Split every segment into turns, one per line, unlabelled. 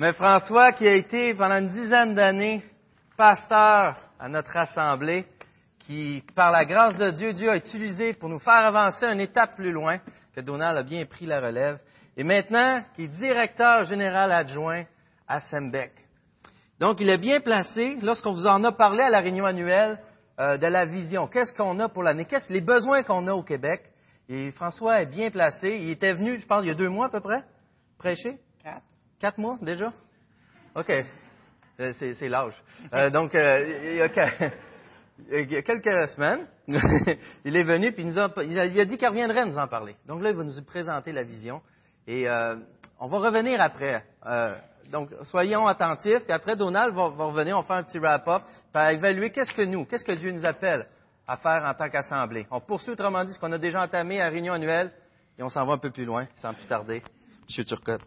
Mais François, qui a été pendant une dizaine d'années pasteur à notre assemblée, qui, par la grâce de Dieu, Dieu a utilisé pour nous faire avancer une étape plus loin, que Donald a bien pris la relève, et maintenant qui est directeur général adjoint à Sembec. Donc, il est bien placé lorsqu'on vous en a parlé à la réunion annuelle euh, de la vision. Qu'est-ce qu'on a pour l'année? Qu'est-ce les besoins qu'on a au Québec? Et François est bien placé. Il était venu, je pense, il y a deux mois à peu près, prêcher?
Quatre.
Quatre mois déjà? OK. Euh, c'est l'âge. Euh, donc, il y, a, quelques semaines, il est venu puis il, nous a, il a dit qu'il reviendrait nous en parler. Donc là, il va nous présenter la vision. Et on va revenir après. donc, soyons attentifs. Puis après, Donald va, va revenir, on va faire un petit wrap-up, pour évaluer qu'est-ce que nous, qu'est-ce que Dieu nous appelle à faire en tant qu'assemblée. On poursuit autrement dit ce qu'on a déjà entamé à la réunion annuelle et on s'en va un peu plus loin, sans plus tarder. Monsieur Turcotte.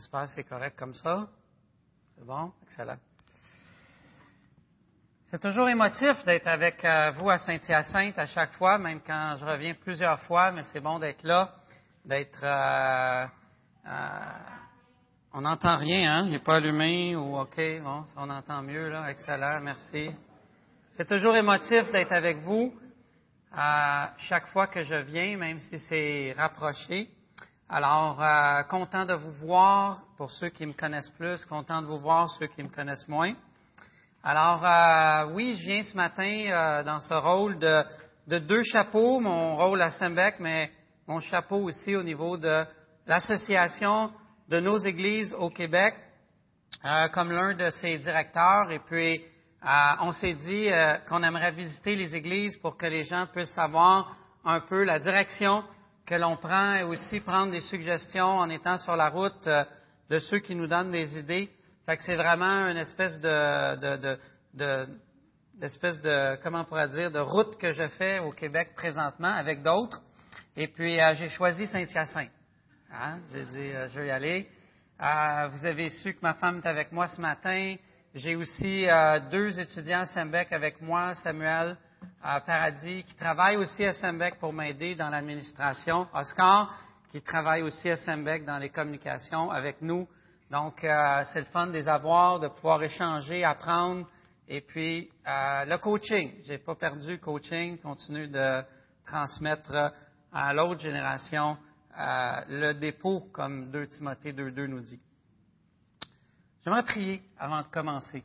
J'espère que c'est correct comme ça. C'est bon? Excellent. C'est toujours émotif d'être avec euh, vous à Saint-Hyacinthe à chaque fois, même quand je reviens plusieurs fois, mais c'est bon d'être là, d'être... Euh, euh, on n'entend rien, hein? Il n'est pas allumé ou OK, bon, on entend mieux, là. Excellent, merci. C'est toujours émotif d'être avec vous à chaque fois que je viens, même si c'est rapproché. Alors, content de vous voir pour ceux qui me connaissent plus, content de vous voir ceux qui me connaissent moins. Alors, euh, oui, je viens ce matin euh, dans ce rôle de, deux chapeaux, mon rôle à Sembec, mais mon chapeau aussi au niveau de l'association de nos églises au Québec, euh, comme l'un de ses directeurs. Et puis, on s'est dit qu'on aimerait visiter les églises pour que les gens puissent savoir un peu la direction que l'on prend et aussi prendre des suggestions en étant sur la route de ceux qui nous donnent des idées c'est vraiment une espèce de, de, de, de, comment on pourrait dire, de route que je fais au Québec présentement avec d'autres. Et puis, euh, j'ai choisi Saint-Hyacinthe. Hein? J'ai dit, euh, je vais y aller. Euh, vous avez su que ma femme est avec moi ce matin. J'ai aussi deux étudiants à Sembec avec moi, Samuel Paradis, qui travaille aussi à Sembec pour m'aider dans l'administration. Oscar, qui travaille aussi à Sembec dans les communications avec nous donc, euh, c'est le fun de les avoir, de pouvoir échanger, apprendre. Et puis, euh, le coaching. J'ai pas perdu le coaching. Continue de transmettre à l'autre génération euh, le dépôt, comme 2 Timothée 2.2 nous dit. J'aimerais prier avant de commencer.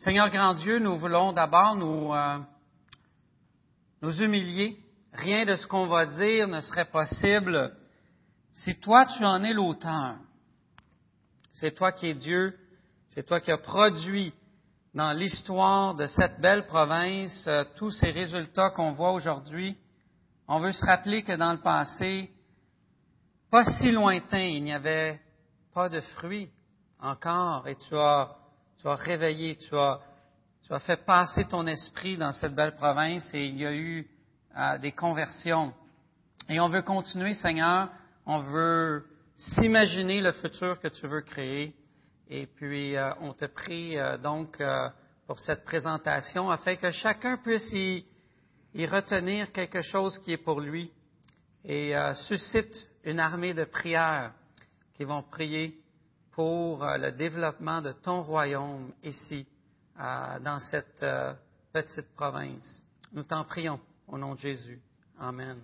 Seigneur grand Dieu, nous voulons d'abord nous, nous humilier. Rien de ce qu'on va dire ne serait possible si toi tu en es l'auteur, c'est toi qui es Dieu, c'est toi qui as produit dans l'histoire de cette belle province euh, tous ces résultats qu'on voit aujourd'hui, on veut se rappeler que dans le passé, pas si lointain, il n'y avait pas de fruits encore et tu tu as réveillé, tu as, fait passer ton esprit dans cette belle province et il y a eu euh, des conversions. Et on veut continuer, Seigneur, on veut s'imaginer le futur que tu veux créer. Et puis, euh, on te prie euh, donc pour cette présentation afin que chacun puisse y, retenir quelque chose qui est pour lui et suscite une armée de prières qui vont prier pour le développement de ton royaume ici, dans cette petite province. Nous t'en prions au nom de Jésus. Amen.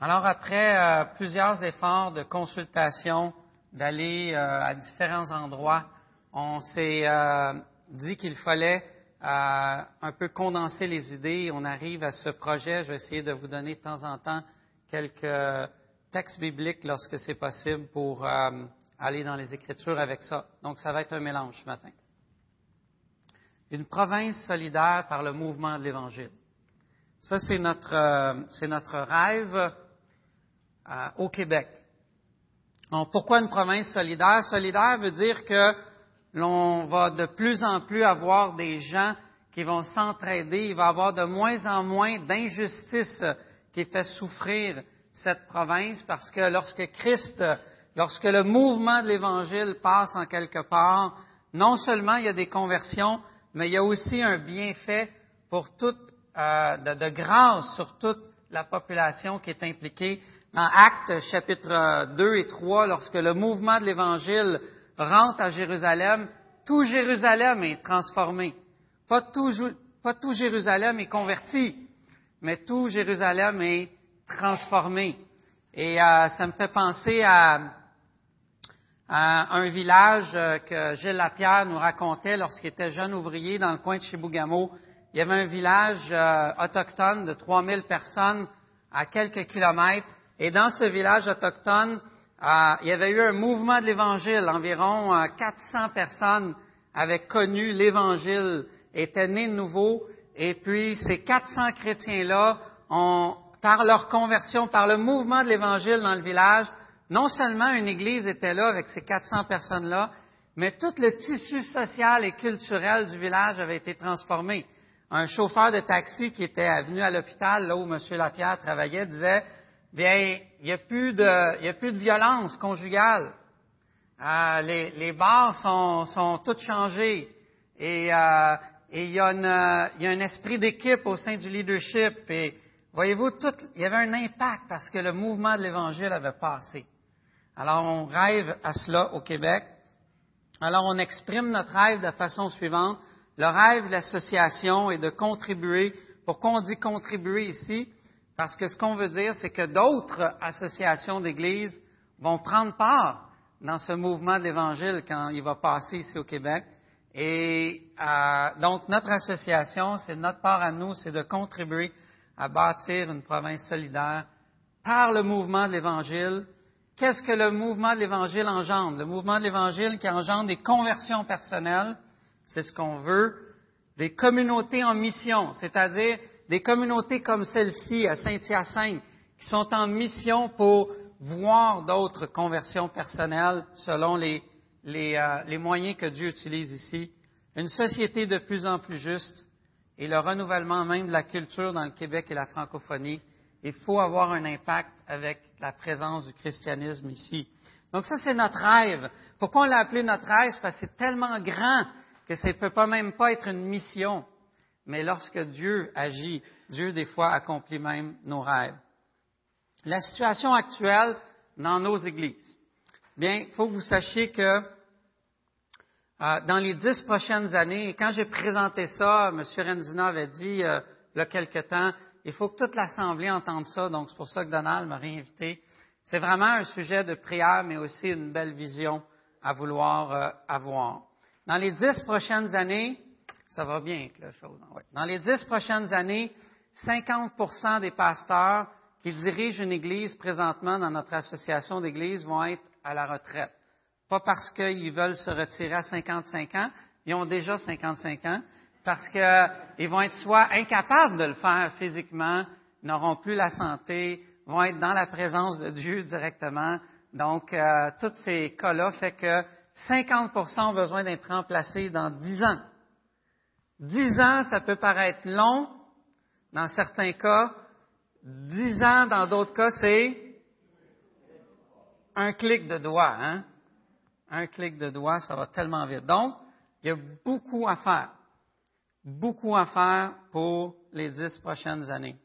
Alors après euh, plusieurs efforts de consultation, d'aller euh, à différents endroits, on s'est euh, dit qu'il fallait un peu condenser les idées. On arrive à ce projet. Je vais essayer de vous donner de temps en temps quelques textes bibliques lorsque c'est possible pour aller dans les Écritures avec ça. Donc ça va être un mélange ce matin. Une province solidaire par le mouvement de l'Évangile. Ça, c'est notre, c'est notre rêve au Québec. Donc, pourquoi une province solidaire? Solidaire veut dire que l'on va de plus en plus avoir des gens qui vont s'entraider. Il va y avoir de moins en moins d'injustice qui fait souffrir cette province parce que lorsque Christ lorsque le mouvement de l'Évangile passe en quelque part, non seulement il y a des conversions, mais il y a aussi un bienfait pour toute, euh, de, grâce sur toute la population qui est impliquée. Dans Actes chapitre 2 et 3, lorsque le mouvement de l'Évangile rentre à Jérusalem, tout Jérusalem est transformé. Pas tout, pas tout Jérusalem est converti, mais tout Jérusalem est transformé. Et euh, ça me fait penser à, un village euh, que Gilles Lapierre nous racontait lorsqu'il était jeune ouvrier dans le coin de Chibougamau. Il y avait un village euh, autochtone de 3000 personnes à quelques kilomètres. Et dans ce village autochtone, il y avait eu un mouvement de l'Évangile. Environ 400 personnes avaient connu l'Évangile, étaient nées de nouveau. Et puis, ces 400 chrétiens-là ont par leur conversion, par le mouvement de l'Évangile dans le village, non seulement une Église était là avec ces 400 personnes-là, mais tout le tissu social et culturel du village avait été transformé. Un chauffeur de taxi qui était venu à l'hôpital, là où M. Lapierre travaillait, disait, bien, il n'y a, plus de, il a plus de violence conjugale. Euh, les, les, bars sont, sont toutes changés. Et, euh, et il, y a il y a un esprit d'équipe au sein du leadership. Et Voyez-vous, tout, il y avait un impact parce que le mouvement de l'Évangile avait passé. Alors, on rêve à cela au Québec. Alors, on exprime notre rêve de la façon suivante. Le rêve de l'association est de contribuer. Pourquoi on dit contribuer ici? Parce que ce qu'on veut dire, c'est que d'autres associations d'Église vont prendre part dans ce mouvement de l'Évangile quand il va passer ici au Québec. Et euh, donc, notre association, c'est notre part à nous, c'est de contribuer à bâtir une province solidaire par le mouvement de l'Évangile. Qu'est-ce que le mouvement de l'Évangile engendre? Le mouvement de l'Évangile qui engendre des conversions personnelles, c'est ce qu'on veut, des communautés en mission, c'est-à-dire des communautés comme celle-ci à Saint-Hyacinthe, qui sont en mission pour voir d'autres conversions personnelles selon les, les, euh, les moyens que Dieu utilise ici. Une société de plus en plus juste, et le renouvellement même de la culture dans le Québec et la francophonie. Il faut avoir un impact avec la présence du christianisme ici. Donc ça, c'est notre rêve. Pourquoi on l'a appelé notre rêve? Parce que c'est tellement grand que ça ne peut pas même pas être une mission. Mais lorsque Dieu agit, Dieu des fois accomplit même nos rêves. La situation actuelle dans nos églises. Bien, il faut que vous sachiez que euh, dans les dix prochaines années, quand j'ai présenté ça, M. Renzina avait dit, euh, il y a quelque temps, il faut que toute l'Assemblée entende ça, donc c'est pour ça que Donald m'a réinvité. C'est vraiment un sujet de prière, mais aussi une belle vision à vouloir euh, avoir. Dans les dix prochaines années, ça va bien avec la chose. Hein, dans les dix prochaines années, 50% des pasteurs qui dirigent une église présentement dans notre association d'églises vont être à la retraite. Pas parce qu'ils veulent se retirer à 55 ans, ils ont déjà 55 ans, parce qu'ils vont être soit incapables de le faire physiquement, n'auront plus la santé, vont être dans la présence de Dieu directement. Donc, euh, tous ces cas-là fait que 50% ont besoin d'être remplacés dans 10 ans. 10 ans, ça peut paraître long dans certains cas. 10 ans, dans d'autres cas, c'est un clic de doigt. Hein? Un clic de doigt, ça va tellement vite. Donc, il y a beaucoup à faire. Beaucoup à faire pour les dix prochaines années.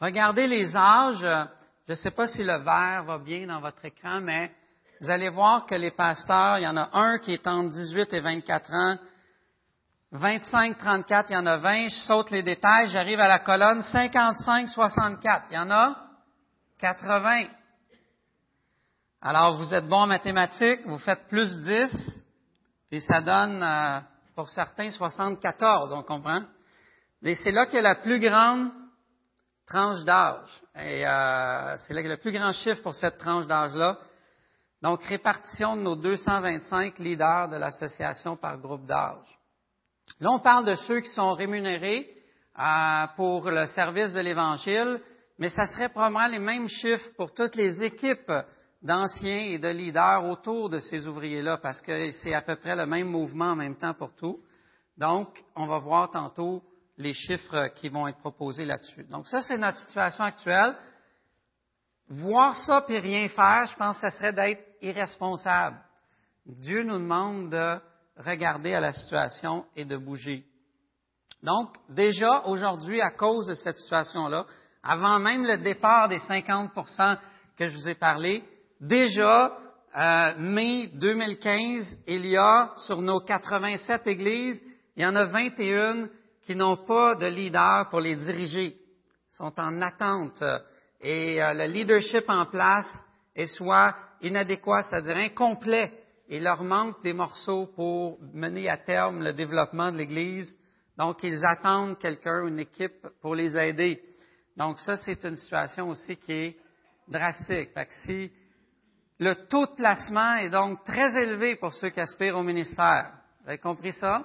Regardez les âges. Je ne sais pas si le vert va bien dans votre écran, mais vous allez voir que les pasteurs, il y en a un qui est entre 18 et 24 ans, 25, 34, il y en a 20. Je saute les détails, j'arrive à la colonne 55, 64. Il y en a 80. Alors, vous êtes bon en mathématiques, vous faites plus 10, et ça donne, euh, pour certains, 74, on comprend. Mais c'est là qu'il y a la plus grande tranche d'âge. Et euh, c'est là qu'il y a le plus grand chiffre pour cette tranche d'âge-là. Donc, répartition de nos 225 leaders de l'association par groupe d'âge. Là, on parle de ceux qui sont rémunérés euh, pour le service de l'Évangile, mais ça serait probablement les mêmes chiffres pour toutes les équipes d'anciens et de leaders autour de ces ouvriers-là, parce que c'est à peu près le même mouvement en même temps pour tout. Donc, on va voir tantôt les chiffres qui vont être proposés là-dessus. Donc, ça, c'est notre situation actuelle. voir ça puis rien faire, je pense que ce serait d'être irresponsable. Dieu nous demande de regarder à la situation et de bouger. Donc, déjà aujourd'hui, à cause de cette situation-là, avant même le départ des 50% que je vous ai parlé, déjà, euh, mai 2015, il y a sur nos 87 églises, il y en a 21 qui n'ont pas de leader pour les diriger, sont en attente et euh, le leadership en place est soit inadéquat, c'est-à-dire incomplet, et leur manque des morceaux pour mener à terme le développement de l'Église. Donc, ils attendent quelqu'un, une équipe pour les aider. Donc, ça, c'est une situation aussi qui est drastique. Fait que si le taux de placement est donc très élevé pour ceux qui aspirent au ministère. Vous avez compris ça?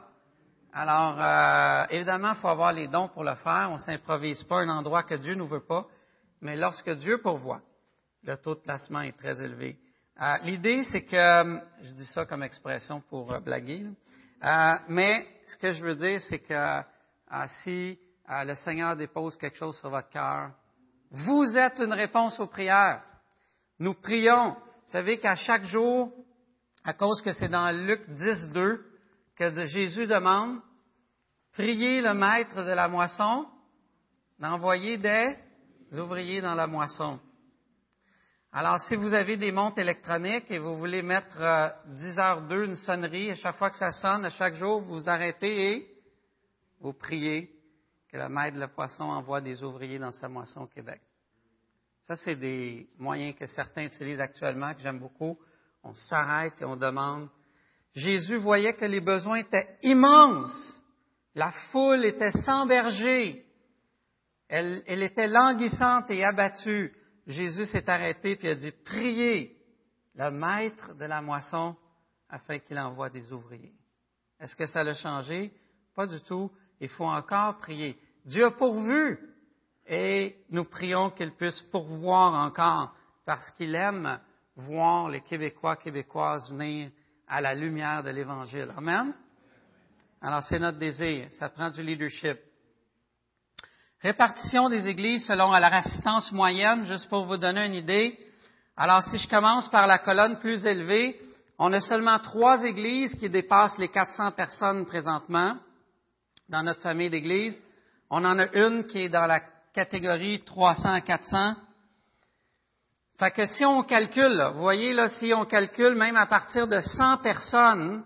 Alors, euh, évidemment, il faut avoir les dons pour le faire. On ne s'improvise pas un endroit que Dieu ne veut pas. Mais lorsque Dieu pourvoit, le taux de placement est très élevé. Euh, l'idée, c'est que, euh, je dis ça comme expression pour blaguer, mais ce que je veux dire, c'est que si le Seigneur dépose quelque chose sur votre cœur, vous êtes une réponse aux prières. Nous prions. Vous savez qu'à chaque jour, à cause que c'est dans Luc 10, 2, que Jésus demande, priez le maître de la moisson d'envoyer des ouvriers dans la moisson. Alors, si vous avez des montres électroniques et vous voulez mettre 10 heures 2 une sonnerie, à chaque fois que ça sonne, à chaque jour, vous vous arrêtez et vous priez que le maître de la poisson envoie des ouvriers dans sa moisson au Québec. Ça, c'est des moyens que certains utilisent actuellement, que j'aime beaucoup. On s'arrête et on demande. Jésus voyait que les besoins étaient immenses. La foule était sans berger. Elle, était languissante et abattue. Jésus s'est arrêté et a dit, priez le maître de la moisson afin qu'il envoie des ouvriers. Est-ce que ça l'a changé? Pas du tout. Il faut encore prier. Dieu a pourvu et nous prions qu'il puisse pourvoir encore parce qu'il aime voir les Québécois, Québécoises venir à la lumière de l'Évangile. Amen? Alors c'est notre désir. Ça prend du leadership. Répartition des églises selon la résistance moyenne, juste pour vous donner une idée. Alors, si je commence par la colonne plus élevée, on a seulement trois églises qui dépassent les 400 personnes présentement dans notre famille d'églises. On en a une qui est dans la catégorie 300 à 400. Fait que si on calcule, vous voyez là, si on calcule même à partir de 100 personnes,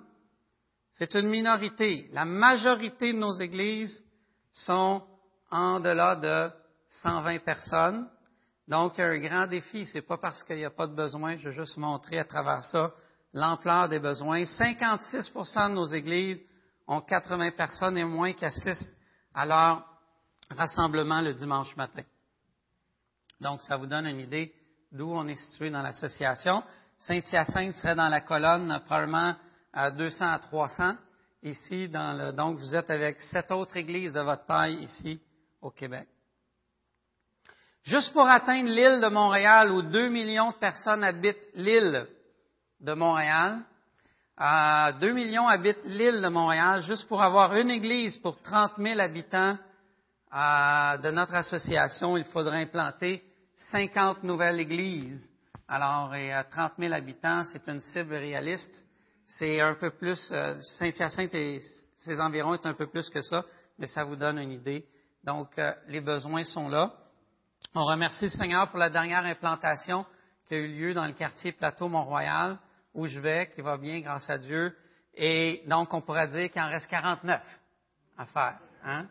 c'est une minorité. La majorité de nos églises sont en delà de 120 personnes. Donc, un grand défi. C'est pas parce qu'il n'y a pas de besoin. Je vais juste montrer à travers ça l'ampleur des besoins. 56% de nos églises ont 80 personnes et moins qui assistent à leur rassemblement le dimanche matin. Donc, ça vous donne une idée d'où on est situé dans l'association. Saint-Hyacinthe serait dans la colonne probablement à 200 à 300. Ici, dans le, donc vous êtes avec sept autres églises de votre taille ici au Québec. Juste pour atteindre l'île de Montréal où 2 millions de personnes habitent l'île de Montréal, euh, 2 millions habitent l'île de Montréal, juste pour avoir une église pour 30 000 habitants de notre association, il faudrait implanter 50 nouvelles églises. Alors, et à 30 000 habitants, c'est une cible réaliste. C'est un peu plus, euh, Saint-Hyacinthe et ses environs est un peu plus que ça, mais ça vous donne une idée. Donc, euh, les besoins sont là. On remercie le Seigneur pour la dernière implantation qui a eu lieu dans le quartier Plateau Mont-Royal, où je vais, qui va bien grâce à Dieu. Et donc, on pourra dire qu'il en reste 49 à faire. Hein?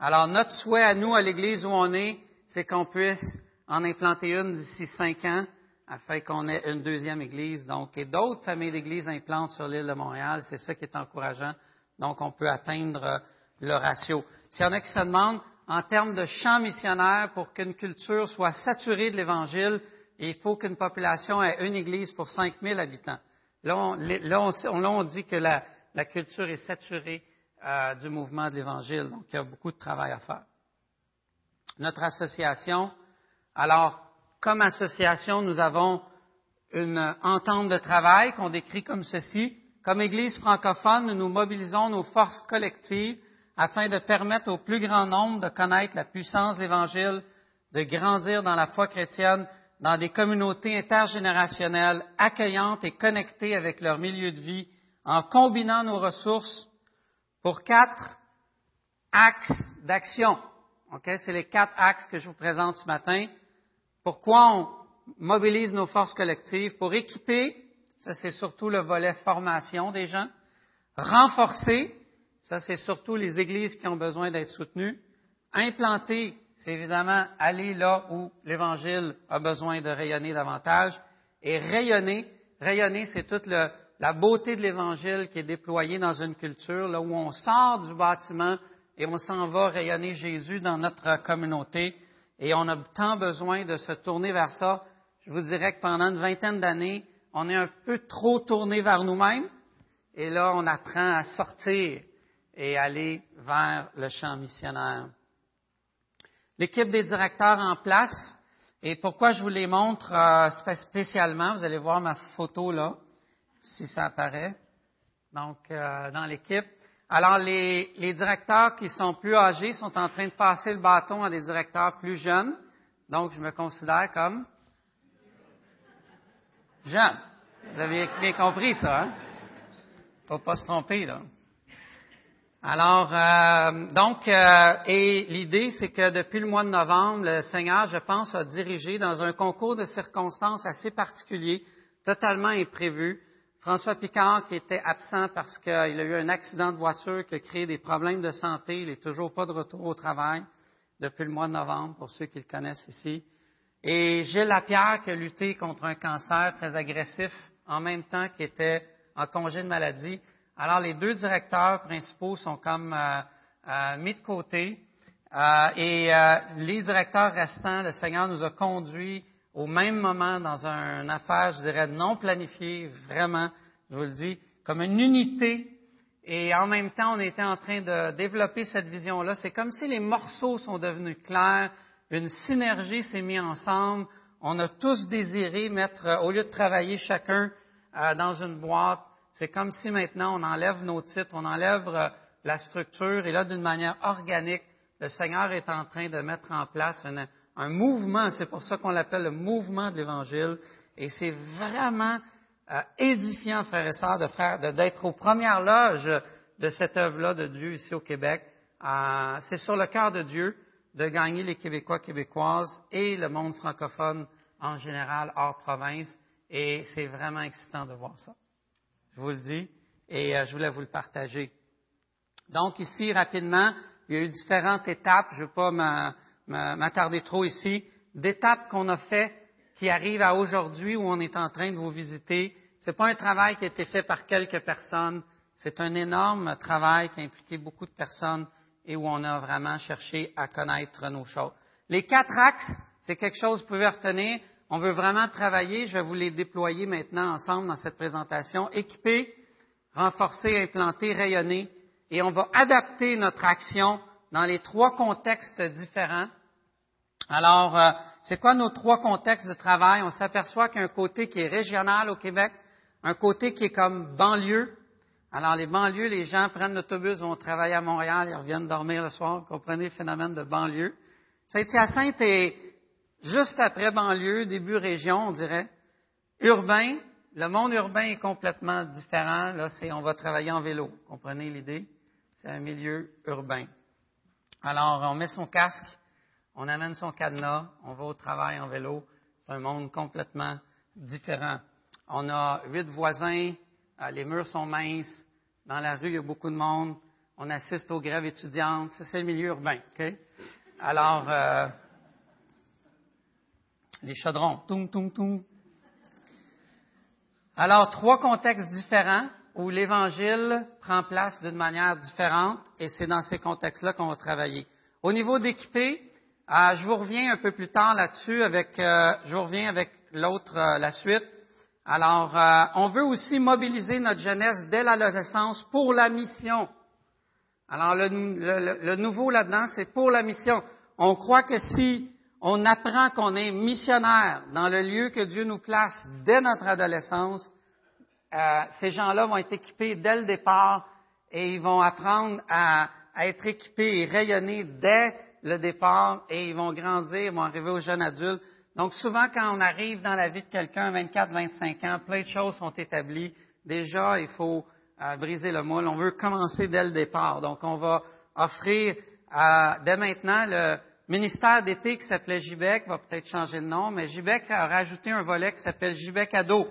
Alors, notre souhait à nous, à l'Église où on est, c'est qu'on puisse en implanter une d'ici cinq ans, afin qu'on ait une deuxième Église. Donc, et d'autres familles d'Églises implantent sur l'île de Montréal. C'est ça qui est encourageant. Donc, on peut atteindre le ratio. S'il y en a qui se demandent, en termes de champ missionnaire, pour qu'une culture soit saturée de l'Évangile, il faut qu'une population ait une église pour 5000 habitants. Là, on, dit que la, culture est saturée euh, du mouvement de l'Évangile, donc il y a beaucoup de travail à faire. Notre association, alors, comme association, nous avons une entente de travail qu'on décrit comme ceci. Comme Église francophone, nous nous mobilisons nos forces collectives afin de permettre au plus grand nombre de connaître la puissance de l'Évangile, de grandir dans la foi chrétienne, dans des communautés intergénérationnelles accueillantes et connectées avec leur milieu de vie en combinant nos ressources pour quatre axes d'action. C'est les quatre axes que je vous présente ce matin. Pourquoi on mobilise nos forces collectives? Pour équiper, ça c'est surtout le volet formation des gens. Renforcer, ça c'est surtout les églises qui ont besoin d'être soutenues. Implanter, c'est évidemment aller là où l'Évangile a besoin de rayonner davantage. Et rayonner, rayonner, c'est toute la beauté de l'Évangile qui est déployée dans une culture, là où on sort du bâtiment et on s'en va rayonner Jésus dans notre communauté. Et on a tant besoin de se tourner vers ça. Je vous dirais que pendant une vingtaine d'années, on est un peu trop tourné vers nous-mêmes. Et là, on apprend à sortir et aller vers le champ missionnaire l'équipe des directeurs en place. Et pourquoi je vous les montre euh, spécialement, vous allez voir ma photo là, si ça apparaît. Donc, euh, dans l'équipe. Alors, les, directeurs qui sont plus âgés sont en train de passer le bâton à des directeurs plus jeunes. Donc, je me considère comme jeune. Vous avez bien compris ça, hein? Faut pas se tromper, là. Alors, euh, donc, euh, et l'idée, c'est que depuis le mois de novembre, le Seigneur, je pense, a dirigé dans un concours de circonstances assez particulier, totalement imprévu, François Picard, qui était absent parce qu'il a eu un accident de voiture qui a créé des problèmes de santé, il n'est toujours pas de retour au travail depuis le mois de novembre, pour ceux qui le connaissent ici. Et Gilles Lapierre, qui a lutté contre un cancer très agressif, en même temps qu'il était en congé de maladie, alors, les deux directeurs principaux sont comme euh, euh, mis de côté. Euh, et les directeurs restants, le Seigneur nous a conduits au même moment dans une affaire, je dirais, non planifiée, vraiment, je vous le dis, comme une unité. Et en même temps, on était en train de développer cette vision-là. C'est comme si les morceaux sont devenus clairs, une synergie s'est mise ensemble. On a tous désiré mettre, au lieu de travailler chacun dans une boîte, c'est comme si maintenant on enlève nos titres, on enlève euh, la structure, et là, d'une manière organique, le Seigneur est en train de mettre en place un, mouvement, c'est pour ça qu'on l'appelle le mouvement de l'Évangile, et c'est vraiment euh, édifiant, frères et sœurs, de faire, d'être aux premières loges de cette œuvre-là de Dieu ici au Québec. Euh, c'est sur le cœur de Dieu de gagner les Québécois, Québécoises et le monde francophone en général hors province, et c'est vraiment excitant de voir ça je vous le dis, et euh, je voulais vous le partager. Donc ici, rapidement, il y a eu différentes étapes, je ne vais pas m'attarder trop ici, d'étapes qu'on a fait qui arrivent à aujourd'hui où on est en train de vous visiter. Ce n'est pas un travail qui a été fait par quelques personnes, c'est un énorme travail qui a impliqué beaucoup de personnes et où on a vraiment cherché à connaître nos choses. Les quatre axes, c'est quelque chose que vous pouvez retenir on veut vraiment travailler, je vais vous les déployer maintenant ensemble dans cette présentation, équiper, renforcer, implanter, rayonner, et on va adapter notre action dans les trois contextes différents. Alors, euh, c'est quoi nos trois contextes de travail? On s'aperçoit qu'il y a un côté qui est régional au Québec, un côté qui est comme banlieue. Alors, les banlieues, les gens prennent l'autobus, vont travailler à Montréal, ils reviennent dormir le soir. Vous comprenez le phénomène de banlieue. Saint-Hyacinthe est juste après banlieue, début région, on dirait. Urbain, le monde urbain est complètement différent. Là, c'est on va travailler en vélo. Comprenez l'idée? C'est un milieu urbain. Alors, on met son casque, on amène son cadenas, on va au travail en vélo. C'est un monde complètement différent. On a huit voisins, euh, les murs sont minces, dans la rue, il y a beaucoup de monde. On assiste aux grèves étudiantes. C'est le milieu urbain. Alors, euh, les chaudrons. Toum, toum, toum. Alors, trois contextes différents où l'Évangile prend place d'une manière différente et c'est dans ces contextes-là qu'on va travailler. Au niveau d'équiper, euh, je vous reviens un peu plus tard là-dessus avec, euh, je vous reviens avec l'autre, euh, la suite. Alors, on veut aussi mobiliser notre jeunesse dès l'adolescence pour la mission. Alors, le, le nouveau là-dedans, c'est pour la mission. On croit que si on apprend qu'on est missionnaire dans le lieu que Dieu nous place dès notre adolescence, euh, ces gens-là vont être équipés dès le départ et ils vont apprendre à, être équipés et rayonner dès le départ et ils vont grandir, ils vont arriver aux jeunes adultes Donc souvent, quand on arrive dans la vie de quelqu'un, 24, 25 ans, plein de choses sont établies. Déjà, il faut euh, briser le moule. On veut commencer dès le départ. Donc, on va offrir dès maintenant le ministère d'été qui s'appelait JBEC, va peut-être changer de nom, mais JBEC a rajouté un volet qui s'appelle JBEC Ado,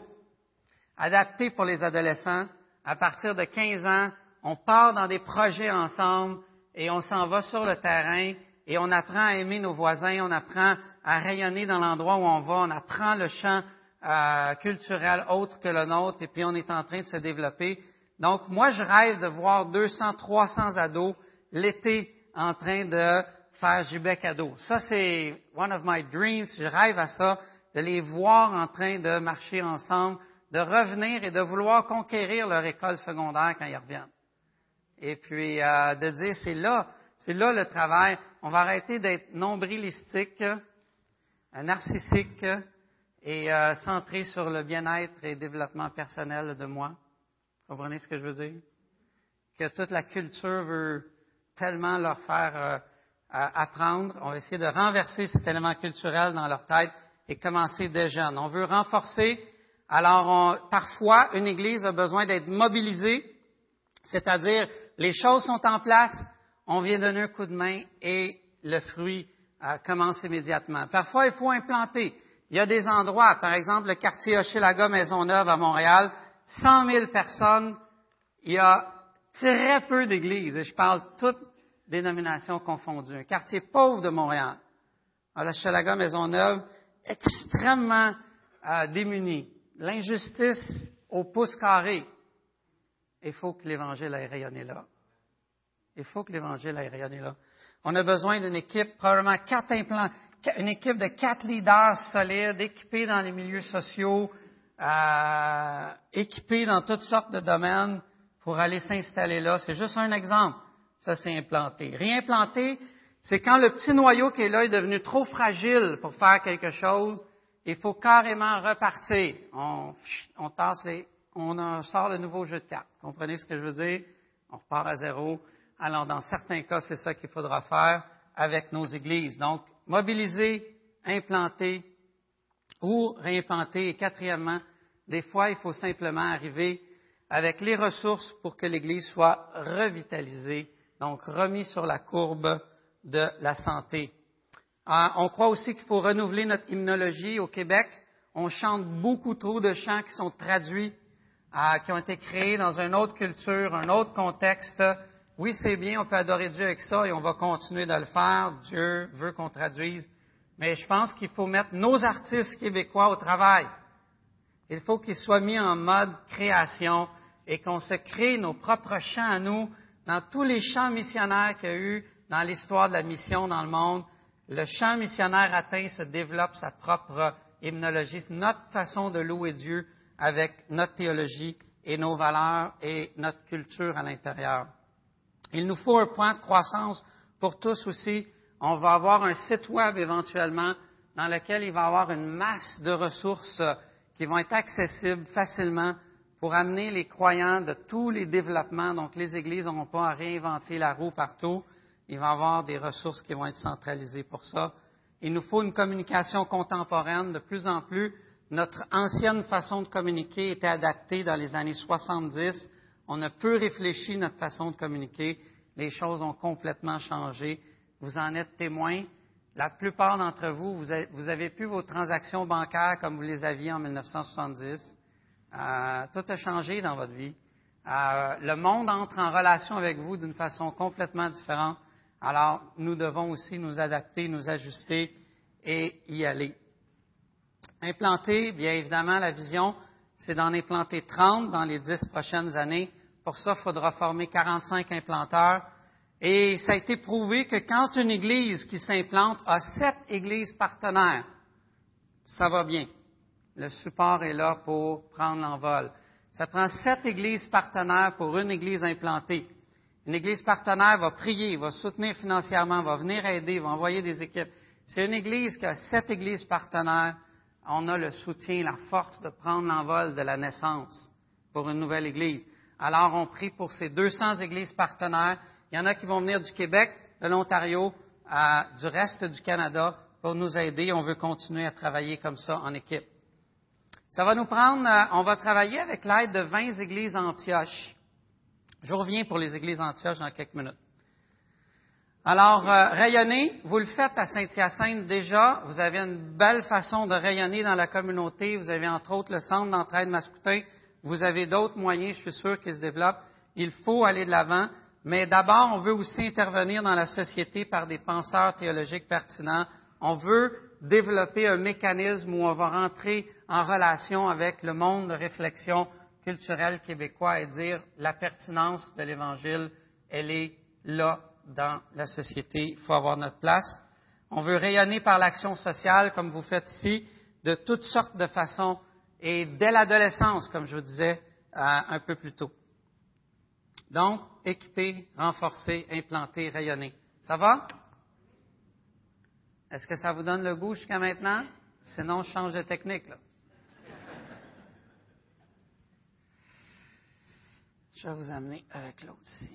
adapté pour les adolescents. À partir de 15 ans, on part dans des projets ensemble et on s'en va sur le terrain et on apprend à aimer nos voisins, on apprend à rayonner dans l'endroit où on va, on apprend le champ euh, culturel autre que le nôtre et puis on est en train de se développer. Donc moi, je rêve de voir 200, 300 ados l'été en train de faire Jubec ado. Ça, c'est one of my dreams. Je rêve à ça, de les voir en train de marcher ensemble, de revenir et de vouloir conquérir leur école secondaire quand ils reviennent. Et puis euh, de dire, c'est là, c'est là le travail. On va arrêter d'être nombrilistique, euh, narcissique et euh, centré sur le bien-être et développement personnel de moi. Comprenez ce que je veux dire? Que toute la culture veut tellement leur faire apprendre. On va essayer de renverser cet élément culturel dans leur tête et commencer dès jeunes. On veut renforcer. Alors, parfois, une Église a besoin d'être mobilisée, c'est-à-dire les choses sont en place, on vient donner un coup de main et le fruit euh, commence immédiatement. Parfois, il faut implanter. Il y a des endroits, par exemple le quartier Hochelaga Maisonneuve à Montréal, 100 000 personnes, il y a très peu d'églises, et je parle toutes dénominations confondues. Un quartier pauvre de Montréal, à Hochelaga Maisonneuve, extrêmement euh, démuni. L'injustice au pouce carré. Il faut que l'Évangile aille rayonner là. Il faut que l'Évangile aille rayonner là. On a besoin d'une équipe, probablement quatre implants, une équipe de quatre leaders solides, équipés dans les milieux sociaux, euh, équipés dans toutes sortes de domaines pour aller s'installer là. C'est juste un exemple. Ça, c'est implanté. Réimplanter, c'est quand le petit noyau qui est là est devenu trop fragile pour faire quelque chose. Il faut carrément repartir. On, tasse les, on sort le nouveau jeu de cartes. Comprenez ce que je veux dire? On repart à zéro. Alors, dans certains cas, c'est ça qu'il faudra faire avec nos églises. Donc, mobiliser, implanter ou réimplanter. Et quatrièmement, des fois, il faut simplement arriver avec les ressources pour que l'Église soit revitalisée, donc remis sur la courbe de la santé. Euh, on croit aussi qu'il faut renouveler notre hymnologie au Québec. On chante beaucoup trop de chants qui sont traduits, euh, qui ont été créés dans une autre culture, un autre contexte, oui, c'est bien, on peut adorer Dieu avec ça et on va continuer de le faire. Dieu veut qu'on traduise. Mais je pense qu'il faut mettre nos artistes québécois au travail. Il faut qu'ils soient mis en mode création et qu'on se crée nos propres chants à nous dans tous les chants missionnaires qu'il y a eu dans l'histoire de la mission dans le monde. Le chant missionnaire atteint se développe sa propre hymnologie, notre façon de louer Dieu avec notre théologie et nos valeurs et notre culture à l'intérieur. Il nous faut un point de croissance pour tous aussi. On va avoir un site web éventuellement dans lequel il va y avoir une masse de ressources qui vont être accessibles facilement pour amener les croyants de tous les développements. Donc, les églises n'auront pas à réinventer la roue partout. Il va y avoir des ressources qui vont être centralisées pour ça. Il nous faut une communication contemporaine de plus en plus. Notre ancienne façon de communiquer était adaptée dans les années 70 on a peu réfléchi notre façon de communiquer. Les choses ont complètement changé. Vous en êtes témoin. La plupart d'entre vous, vous avez, plus vos transactions bancaires comme vous les aviez en 1970. Euh, tout a changé dans votre vie. Euh, le monde entre en relation avec vous d'une façon complètement différente. Alors, nous devons aussi nous adapter, nous ajuster et y aller. Implanter, bien évidemment, la vision, c'est d'en implanter 30 dans les 10 prochaines années. Pour ça, il faudra former 45 implanteurs. Et ça a été prouvé que quand une église qui s'implante a sept églises partenaires, ça va bien. Le support est là pour prendre l'envol. Ça prend sept églises partenaires pour une église implantée. Une église partenaire va prier, va soutenir financièrement, va venir aider, va envoyer des équipes. C'est une église qui a sept églises partenaires on a le soutien, la force de prendre l'envol de la naissance pour une nouvelle Église. Alors, on prie pour ces 200 églises partenaires. Il y en a qui vont venir du Québec, de l'Ontario, du reste du Canada, pour nous aider. On veut continuer à travailler comme ça en équipe. Ça va nous prendre, euh, on va travailler avec l'aide de 20 églises Antioche. Je reviens pour les églises Antioche dans quelques minutes. Alors, euh, rayonner, vous le faites à Saint-Hyacinthe déjà. Vous avez une belle façon de rayonner dans la communauté. Vous avez entre autres le centre d'entraide masculin. Vous avez d'autres moyens, je suis sûr, qui se développent. Il faut aller de l'avant. Mais d'abord, on veut aussi intervenir dans la société par des penseurs théologiques pertinents. On veut développer un mécanisme où on va rentrer en relation avec le monde de réflexion culturelle québécois et dire la pertinence de l'Évangile, elle est là dans la société. Il faut avoir notre place. On veut rayonner par l'action sociale, comme vous faites ici, de toutes sortes de façons et dès l'adolescence, comme je vous disais euh, un peu plus tôt. Donc, équiper, renforcer, implanter, rayonner. Ça va? Est-ce que ça vous donne le goût jusqu'à maintenant? Sinon, je change de technique. Là. Je vais vous amener avec l'autre ici.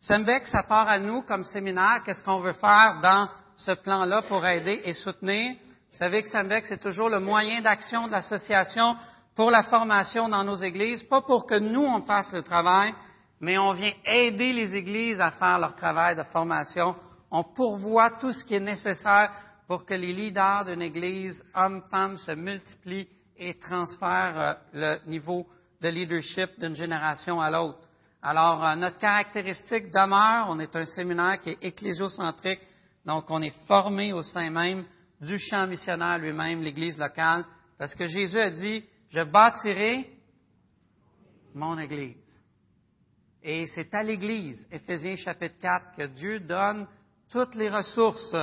Sembec, ça part à nous comme séminaire. Qu'est-ce qu'on veut faire dans ce plan-là pour aider et soutenir? Vous savez que Sembec, c'est toujours le moyen d'action de l'association pour la formation dans nos églises, pas pour que nous, on fasse le travail, mais on vient aider les églises à faire leur travail de formation. On pourvoit tout ce qui est nécessaire pour que les leaders d'une église, hommes, femmes, se multiplient et transfèrent euh, le niveau de leadership d'une génération à l'autre. Alors, euh, notre caractéristique demeure, on est un séminaire qui est ecclésiocentrique, donc on est formé au sein même du champ missionnaire lui-même, l'Église locale, parce que Jésus a dit, je bâtirai mon Église. Et c'est à l'Église, Éphésiens chapitre 4, que Dieu donne toutes les ressources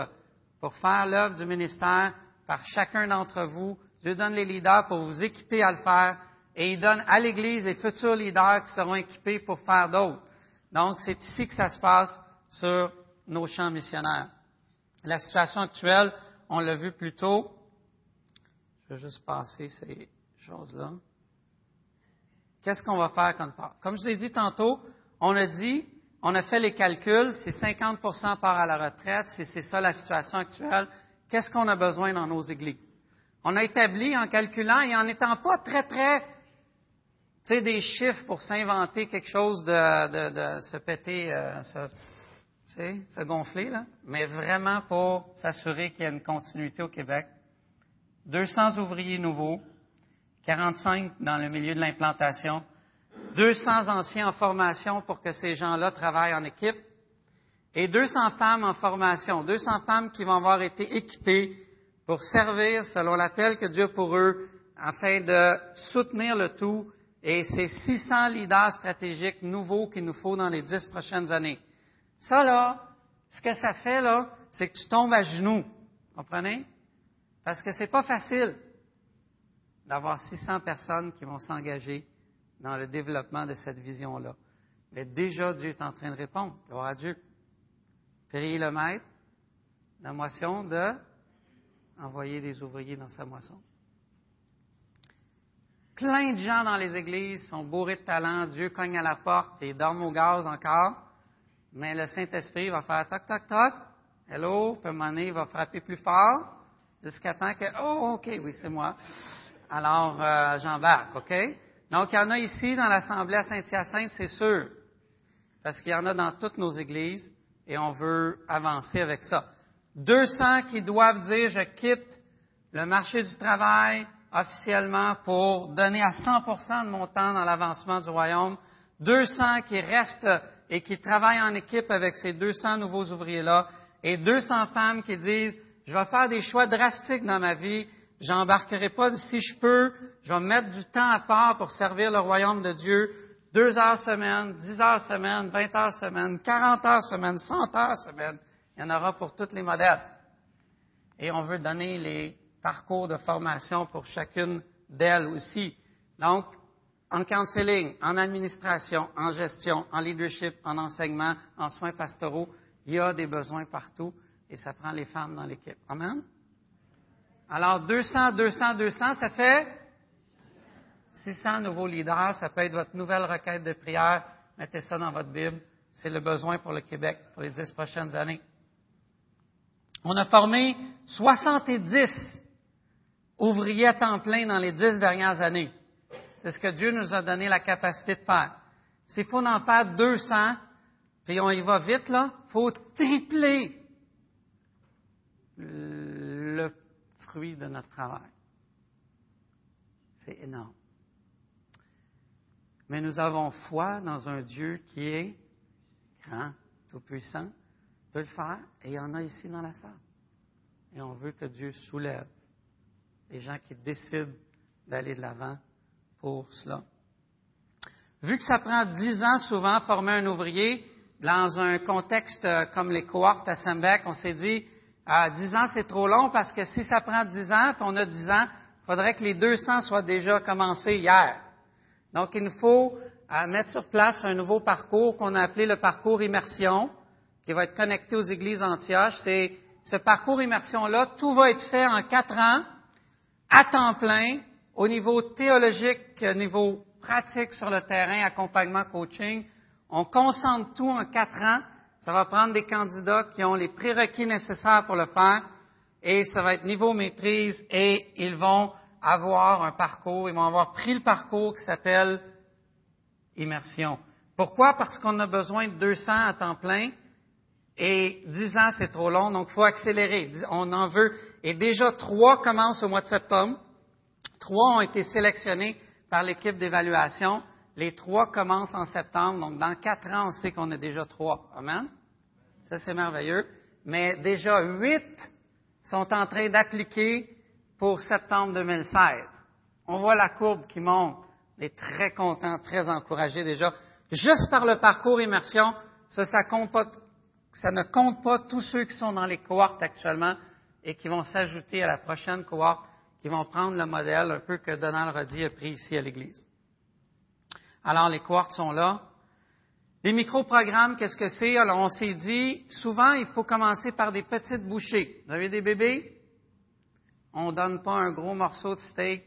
pour faire l'œuvre du ministère par chacun d'entre vous. Dieu donne les leaders pour vous équiper à le faire et il donne à l'Église les futurs leaders qui seront équipés pour faire d'autres. Donc, c'est ici que ça se passe sur nos champs missionnaires. La situation actuelle, on l'a vu plus tôt. Je vais juste passer ces choses-là. Qu'est-ce qu'on va faire quand part? Comme je vous ai dit tantôt, on a dit, on a fait les calculs, c'est 50% part à la retraite, c'est ça la situation actuelle. Qu'est-ce qu'on a besoin dans nos églises? On a établi en calculant et en étant pas très, très tu sais, des chiffres pour s'inventer quelque chose de, de, se péter, euh, sais, se gonfler, là, mais vraiment pour s'assurer qu'il y a une continuité au Québec. 200 ouvriers nouveaux, 45 dans le milieu de l'implantation, 200 anciens en formation pour que ces gens-là travaillent en équipe, et 200 femmes en formation, 200 femmes qui vont avoir été équipées pour servir selon l'appel que Dieu a pour eux, afin de soutenir le tout et c'est 600 leaders stratégiques nouveaux qu'il nous faut dans les dix prochaines années. Ça, là, ce que ça fait, là, c'est que tu tombes à genoux. Comprenez? Parce que c'est pas facile d'avoir 600 personnes qui vont s'engager dans le développement de cette vision-là. Mais déjà, Dieu est en train de répondre. Gloire à Dieu. Priez le maître, la moisson de envoyer des ouvriers dans sa moisson. Plein de gens dans les églises sont bourrés de talent, Dieu cogne à la porte et dorment au gaz encore, mais le Saint-Esprit va faire toc, toc, toc, hello, puis il va frapper plus fort, jusqu'à temps que, oh, OK, oui, c'est moi. Alors, euh, j'embarque, OK? Donc, il y en a ici dans l'Assemblée à Saint-Hyacinthe, c'est sûr, parce qu'il y en a dans toutes nos églises, et on veut avancer avec ça. 200 qui doivent dire, je quitte le marché du travail, officiellement pour donner à 100% de mon temps dans l'avancement du royaume, 200 qui restent et qui travaillent en équipe avec ces 200 nouveaux ouvriers-là, et 200 femmes qui disent, je vais faire des choix drastiques dans ma vie, j'embarquerai pas si je peux, je vais mettre du temps à part pour servir le royaume de Dieu, deux heures semaine, dix heures semaine, vingt heures semaine, quarante heures semaine, cent heures semaine. Il y en aura pour tous les modèles. Et on veut donner les parcours de formation pour chacune d'elles aussi. Donc, en counseling, en administration, en gestion, en leadership, en enseignement, en soins pastoraux, il y a des besoins partout et ça prend les femmes dans l'équipe. Amen? Alors, 200, 200, 200, ça fait 600 nouveaux leaders. Ça peut être votre nouvelle requête de prière. Mettez ça dans votre Bible. c'est le besoin pour le Québec pour les dix prochaines années. On a formé 70 ouvriers à temps plein dans les dix dernières années. C'est ce que Dieu nous a donné la capacité de faire. S'il faut en faire 200, puis on y va vite, là, faut tripler le fruit de notre travail. C'est énorme. Mais nous avons foi dans un Dieu qui est grand, tout-puissant, peut le faire, et il y en a ici dans la salle. Et on veut que Dieu soulève les gens qui décident d'aller de l'avant pour cela. Vu que ça prend dix ans souvent former un ouvrier, dans un contexte euh, comme les cohortes à Sembec, on s'est dit, à 10 ans, c'est trop long parce que si ça prend 10 ans, puis on a 10 ans, il faudrait que les 200 soient déjà commencés hier. Donc, il nous faut euh, mettre sur place un nouveau parcours qu'on a appelé le parcours immersion, qui va être connecté aux églises Antioche. C'est ce parcours immersion-là, tout va être fait en quatre ans, à temps plein, au niveau théologique, au niveau pratique sur le terrain, accompagnement, coaching. On concentre tout en quatre ans ça va prendre des candidats qui ont les prérequis nécessaires pour le faire et ça va être niveau maîtrise et ils vont avoir un parcours, ils vont avoir pris le parcours qui s'appelle immersion. Pourquoi? Parce qu'on a besoin de 200 à temps plein et 10 ans, c'est trop long, donc il faut accélérer. On en veut. Et déjà, trois commencent au mois de septembre. Trois ont été sélectionnés par l'équipe d'évaluation. Les trois commencent en septembre, donc dans quatre ans, on sait qu'on a déjà trois. Amen? Ça, c'est merveilleux. Mais déjà huit sont en train d'appliquer pour septembre 2016. On voit la courbe qui monte. On est très content, très encouragé déjà. Juste par le parcours immersion, ça, ça, ne compte pas tous ceux qui sont dans les cohortes actuellement et qui vont s'ajouter à la prochaine cohorte, qui vont prendre le modèle un peu que Donald Roddy a pris ici à l'Église. Alors, les cohortes sont là. Les micro-programmes, qu'est-ce que c'est? Alors, on s'est dit, souvent, il faut commencer par des petites bouchées. Vous avez des bébés? On ne donne pas un gros morceau de steak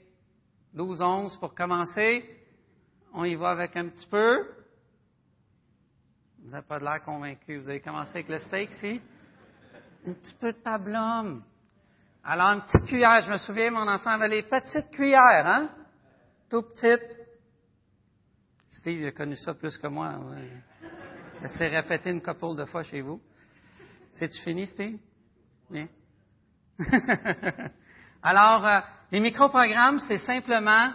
12-11 pour commencer. On y va avec un petit peu. Vous n'avez pas de l'air convaincu. Vous avez commencé avec le steak, si? Un petit peu de pablum. Alors, une petite cuillère. Je me souviens, mon enfant avait les petites cuillères, hein? Tout petites. Steve a connu ça plus que moi. Ça s'est répété une couple de fois chez vous. C'est-tu fini, Steve? Bien. Alors, euh, les micro-programmes, c'est simplement,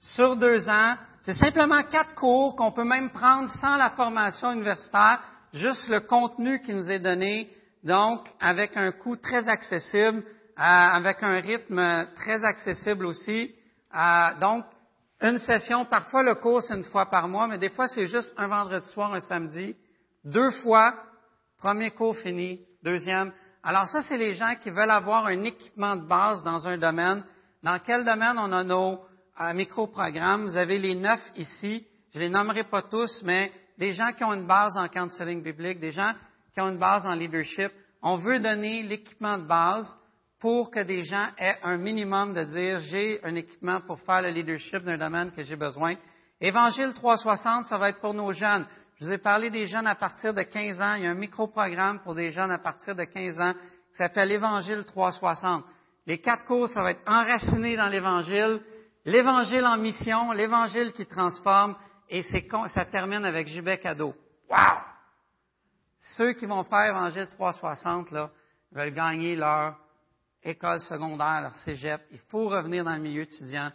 sur deux ans, c'est simplement quatre cours qu'on peut même prendre sans la formation universitaire, juste le contenu qui nous est donné, donc avec un coût très accessible, avec un rythme très accessible aussi. Euh, donc, une session, parfois le cours c'est une fois par mois, mais des fois c'est juste un vendredi soir, un samedi, deux fois, premier cours fini, deuxième. Alors ça, c'est les gens qui veulent avoir un équipement de base dans un domaine. Dans quel domaine on a nos euh, micro-programmes? Vous avez les neuf ici. Je les nommerai pas tous, mais des gens qui ont une base en counseling biblique, des gens qui ont une base en leadership. On veut donner l'équipement de base pour que des gens aient un minimum de dire j'ai un équipement pour faire le leadership d'un domaine que j'ai besoin. Évangile 360, ça va être pour nos jeunes. Je vous ai parlé des jeunes à partir de 15 ans. Il y a un micro-programme pour des jeunes à partir de 15 ans qui s'appelle Évangile 360. Les quatre cours, ça va être enraciné dans l'Évangile, l'Évangile en mission, l'Évangile qui transforme, et ça termine avec Gibet cadeau. Wow! Ceux qui vont faire Évangile 360, là, veulent gagner leur école secondaire, cégep. Il faut revenir dans le milieu étudiant.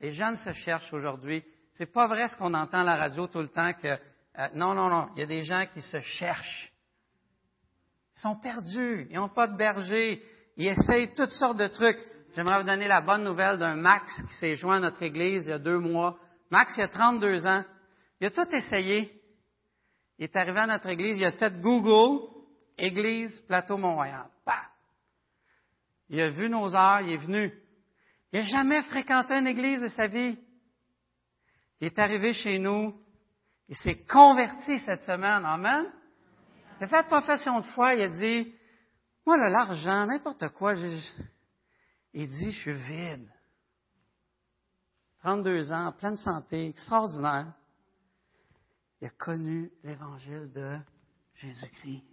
Les jeunes se cherchent aujourd'hui. C'est pas vrai ce qu'on entend à la radio tout le temps que euh, non, non, non. Il y a des gens qui se cherchent. Ils sont perdus. Ils n'ont pas de berger. Ils essayent toutes sortes de trucs. J'aimerais vous donner la bonne nouvelle d'un Max qui s'est joint à notre église il y a deux mois. Max, il a 32 ans. Il a tout essayé. Il est arrivé à notre église. Il a fait Google, Église, Plateau Mont-Royal. Il a vu nos heures, il est venu. Il n'a jamais fréquenté une église de sa vie. Il est arrivé chez nous. Il s'est converti cette semaine. Amen. Il a fait profession de foi. Il a dit, moi, l'argent, n'importe quoi, il dit, je suis vide. 32 ans, pleine santé, extraordinaire. Il a connu l'évangile de Jésus-Christ.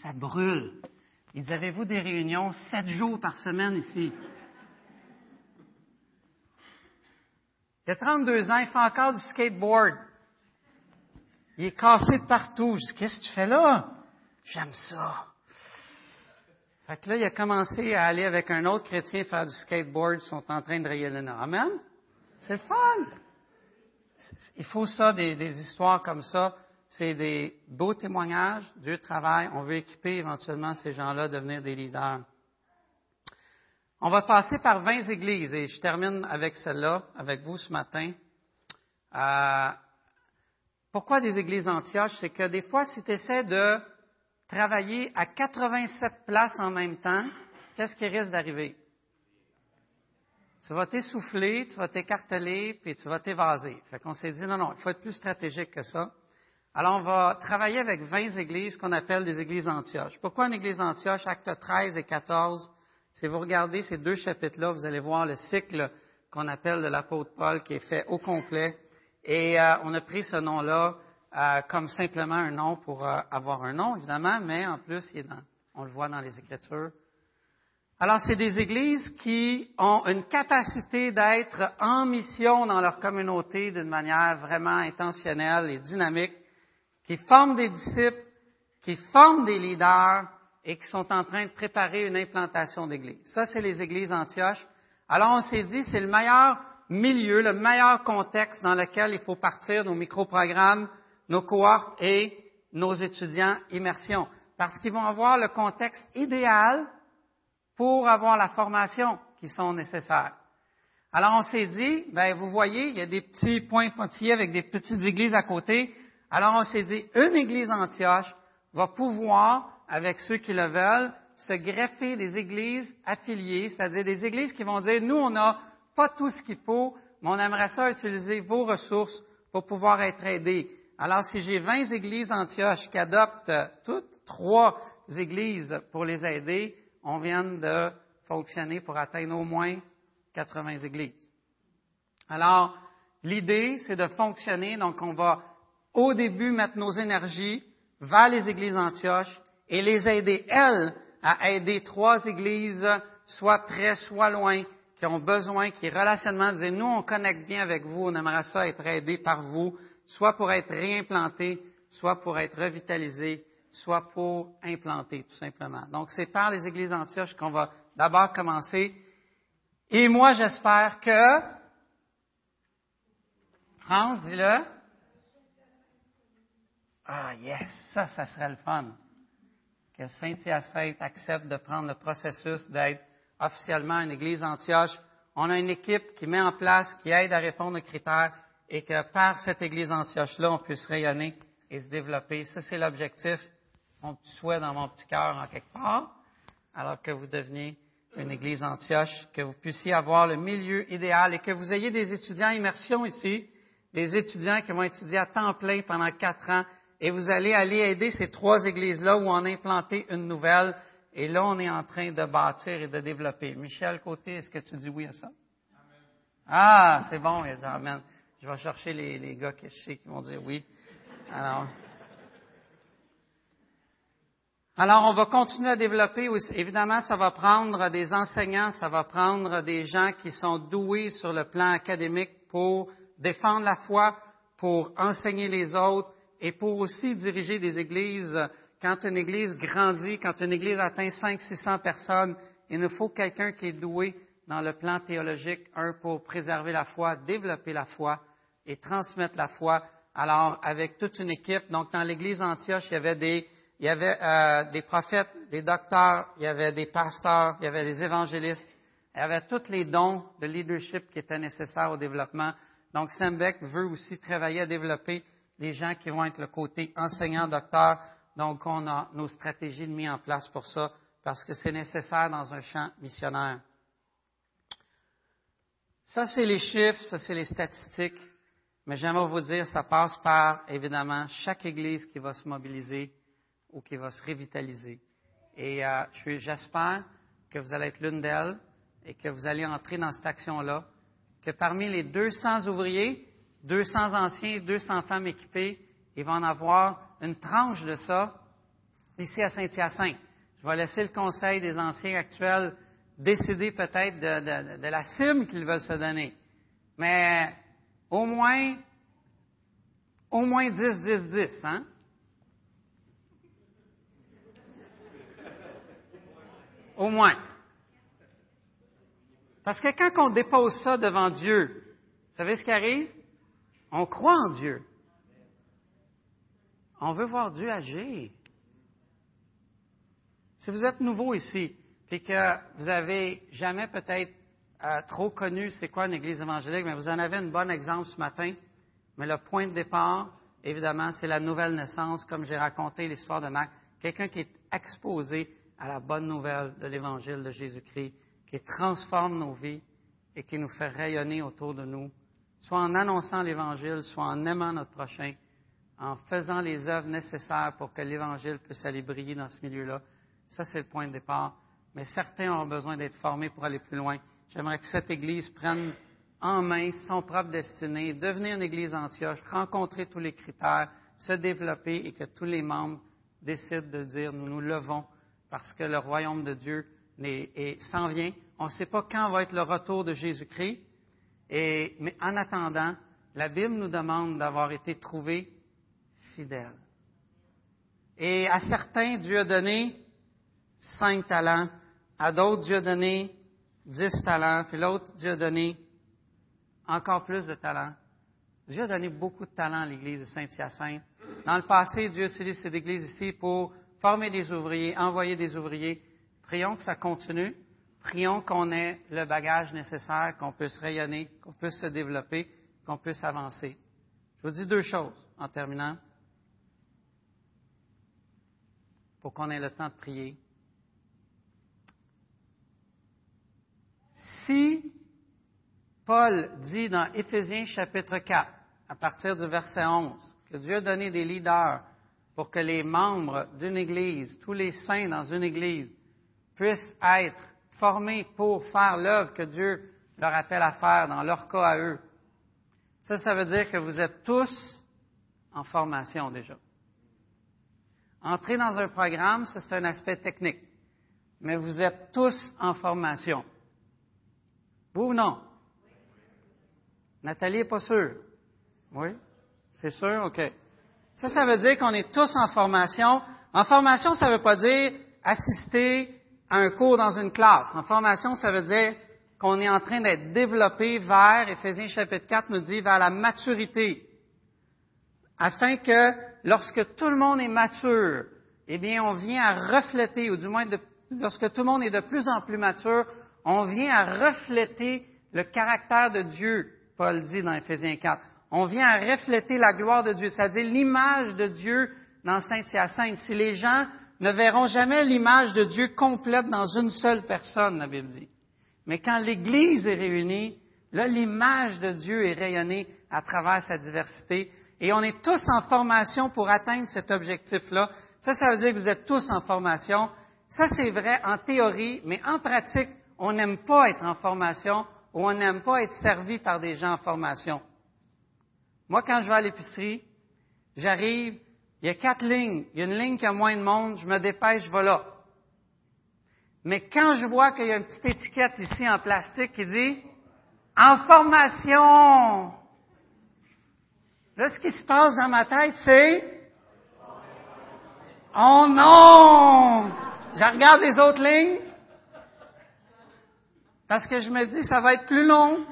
ça brûle. Ils avez-vous des réunions sept jours par semaine ici? Il a 32 ans, il fait encore du skateboard. Il est cassé de partout. Je dis, qu'est-ce que tu fais là? J'aime ça. Fait que là, il a commencé à aller avec un autre chrétien faire du skateboard. Ils sont en train de rayer le Amen. C'est fun. Il faut ça, des histoires comme ça. C'est des beaux témoignages. Dieu travaille. On veut équiper éventuellement ces gens-là devenir des leaders. On va passer par 20 églises et je termine avec celle-là, avec vous ce matin. Euh, pourquoi des églises Antioche? C'est que des fois, si tu essaies de travailler à 87 places en même temps, qu'est-ce qui risque d'arriver? Tu vas t'essouffler, tu vas t'écarteler, puis tu vas t'évaser. Fait qu'on s'est dit, non, non, il faut être plus stratégique que ça. Alors, on va travailler avec 20 églises qu'on appelle des églises Antioche. Pourquoi une église Antioche? Acte 13 et 14 si vous regardez ces deux chapitres-là, vous allez voir le cycle qu'on appelle de l'apôtre Paul qui est fait au complet. Et euh, on a pris ce nom-là euh, comme simplement un nom pour euh, avoir un nom, évidemment, mais en plus, il est dans, on le voit dans les Écritures. Alors, c'est des églises qui ont une capacité d'être en mission dans leur communauté d'une manière vraiment intentionnelle et dynamique, qui forment des disciples, qui forment des leaders, et qui sont en train de préparer une implantation d'église. Ça, c'est les églises Antioche. Alors, on s'est dit, c'est le meilleur milieu, le meilleur contexte dans lequel il faut partir nos micro-programmes, nos cohortes et nos étudiants immersion. Parce qu'ils vont avoir le contexte idéal pour avoir la formation qui sont nécessaires. Alors, on s'est dit, ben, vous voyez, il y a des petits points pointillés avec des petites églises à côté. Alors, on s'est dit, une église Antioche va pouvoir avec ceux qui le veulent, se greffer des églises affiliées, c'est-à-dire des églises qui vont dire, nous, on n'a pas tout ce qu'il faut, mais on aimerait ça utiliser vos ressources pour pouvoir être aidés. Alors, si j'ai 20 églises Antioche qui adoptent toutes trois églises pour les aider, on vient de fonctionner pour atteindre au moins 80 églises. Alors, l'idée, c'est de fonctionner, donc on va au début mettre nos énergies vers les églises Antioche et les aider, elles, à aider trois églises, soit près, soit loin, qui ont besoin, qui relationnement disaient, nous, on connecte bien avec vous, on aimerait ça être aidé par vous, soit pour être réimplanté, soit pour être revitalisé, soit pour implanter, tout simplement. Donc, c'est par les églises Antioche qu'on va d'abord commencer. Et moi, j'espère que, France, dis-le. Ah, yes, ça, ça serait le fun que Saint-Hyacinthe accepte de prendre le processus d'être officiellement une église Antioche. On a une équipe qui met en place, qui aide à répondre aux critères et que par cette église Antioche-là, on puisse rayonner et se développer. Ça, c'est l'objectif, mon petit souhait dans mon petit cœur en quelque part, alors que vous deveniez une église Antioche, que vous puissiez avoir le milieu idéal et que vous ayez des étudiants immersion ici, des étudiants qui vont étudier à temps plein pendant quatre ans et vous allez aller aider ces trois églises-là où on a implanté une nouvelle. Et là, on est en train de bâtir et de développer. Michel Côté, est-ce que tu dis oui à ça? Amen. Ah, c'est bon, il dit Amen. Je vais chercher les, gars que je sais qui vont dire oui. Alors, alors, on va continuer à développer. Évidemment, ça va prendre des enseignants, ça va prendre des gens qui sont doués sur le plan académique pour défendre la foi, pour enseigner les autres, et pour aussi diriger des églises. Quand une église grandit, quand une église atteint 500-600 personnes, il nous faut quelqu'un qui est doué dans le plan théologique, un pour préserver la foi, développer la foi et transmettre la foi. Alors, avec toute une équipe, donc dans l'église Antioche, il y avait des, il y avait euh, des prophètes, des docteurs, il y avait des pasteurs, il y avait des évangélistes, il y avait tous les dons de leadership qui étaient nécessaires au développement. Donc, Sembec veut aussi travailler à développer les gens qui vont être le côté enseignant-docteur. Donc, on a nos stratégies de mise en place pour ça, parce que c'est nécessaire dans un champ missionnaire. Ça, c'est les chiffres, ça, c'est les statistiques. Mais j'aimerais vous dire, ça passe par, évidemment, chaque Église qui va se mobiliser ou qui va se revitaliser. Et euh, j'espère que vous allez être l'une d'elles et que vous allez entrer dans cette action-là, que parmi les 200 ouvriers, 200 anciens, 200 femmes équipées, il va en avoir une tranche de ça ici à Saint-Hyacinthe. Je vais laisser le conseil des anciens actuels décider peut-être de, la cible qu'ils veulent se donner. Mais au moins, au moins 10, 10, 10, hein? Au moins. Parce que quand on dépose ça devant Dieu, vous savez ce qui arrive? On croit en Dieu. On veut voir Dieu agir. Si vous êtes nouveau ici, et que vous avez jamais peut-être euh, trop connu c'est quoi une église évangélique, mais vous en avez un bon exemple ce matin. Mais le point de départ, évidemment, c'est la nouvelle naissance, comme j'ai raconté l'histoire de Marc. Quelqu'un qui est exposé à la bonne nouvelle de l'évangile de Jésus-Christ, qui transforme nos vies et qui nous fait rayonner autour de nous, soit en annonçant l'évangile, soit en aimant notre prochain, en faisant les œuvres nécessaires pour que l'évangile puisse aller briller dans ce milieu-là. Ça, c'est le point de départ. Mais certains ont besoin d'être formés pour aller plus loin. J'aimerais que cette Église prenne en main son propre destinée, devenir une Église Antioche, rencontrer tous les critères, se développer et que tous les membres décident de dire nous nous levons parce que le royaume de Dieu s'en vient. On ne sait pas quand va être le retour de Jésus-Christ, mais en attendant, la Bible nous demande d'avoir été trouvés fidèles. Et à certains, Dieu a donné cinq talents, à d'autres, Dieu a donné dix talents, puis l'autre, Dieu a donné encore plus de talents. Dieu a donné beaucoup de talents à l'Église de Saint-Hyacinthe. Dans le passé, Dieu a utilisé cette Église ici pour former des ouvriers, envoyer des ouvriers. Prions que ça continue. Prions qu'on ait le bagage nécessaire, qu'on puisse rayonner, qu'on puisse se développer, qu'on puisse avancer. Je vous dis deux choses en terminant, pour qu'on ait le temps de prier. Si Paul dit dans Éphésiens chapitre 4, à partir du verset 11, que Dieu a donné des leaders pour que les membres d'une Église, tous les saints dans une Église, puissent être formés pour faire l'œuvre que Dieu leur appelle à faire dans leur cas à eux. Ça, ça veut dire que vous êtes tous en formation déjà. Entrer dans un programme, ça c'est un aspect technique, mais vous êtes tous en formation. Vous ou non? Nathalie n'est pas sûre. Oui? C'est sûr? OK. Ça, ça veut dire qu'on est tous en formation. En formation, ça ne veut pas dire assister un cours dans une classe. En formation, ça veut dire qu'on est en train d'être développé vers, Éphésiens chapitre 4 nous dit, vers la maturité. Afin que lorsque tout le monde est mature, eh bien, on vient à refléter, ou du moins lorsque tout le monde est de plus en plus mature, on vient à refléter le caractère de Dieu, Paul dit dans Ephésiens 4. On vient à refléter la gloire de Dieu, c'est-à-dire l'image de Dieu dans Saint-Hyacinthe. Si les gens ne verront jamais l'image de Dieu complète dans une seule personne, la Bible dit. Mais quand l'Église est réunie, là, l'image de Dieu est rayonnée à travers sa diversité. Et on est tous en formation pour atteindre cet objectif-là. Ça, ça veut dire que vous êtes tous en formation. Ça, c'est vrai en théorie, mais en pratique, on n'aime pas être en formation ou on n'aime pas être servi par des gens en formation. Moi, quand je vais à l'épicerie, j'arrive, il y a quatre lignes, il y a une ligne qui a moins de monde, je me dépêche, je vais là. Mais quand je vois qu'il y a une petite étiquette ici en plastique qui dit en formation, là, ce qui se passe dans ma tête, c'est Oh non! Je regarde les autres lignes, parce que je me dis, ça va être plus long.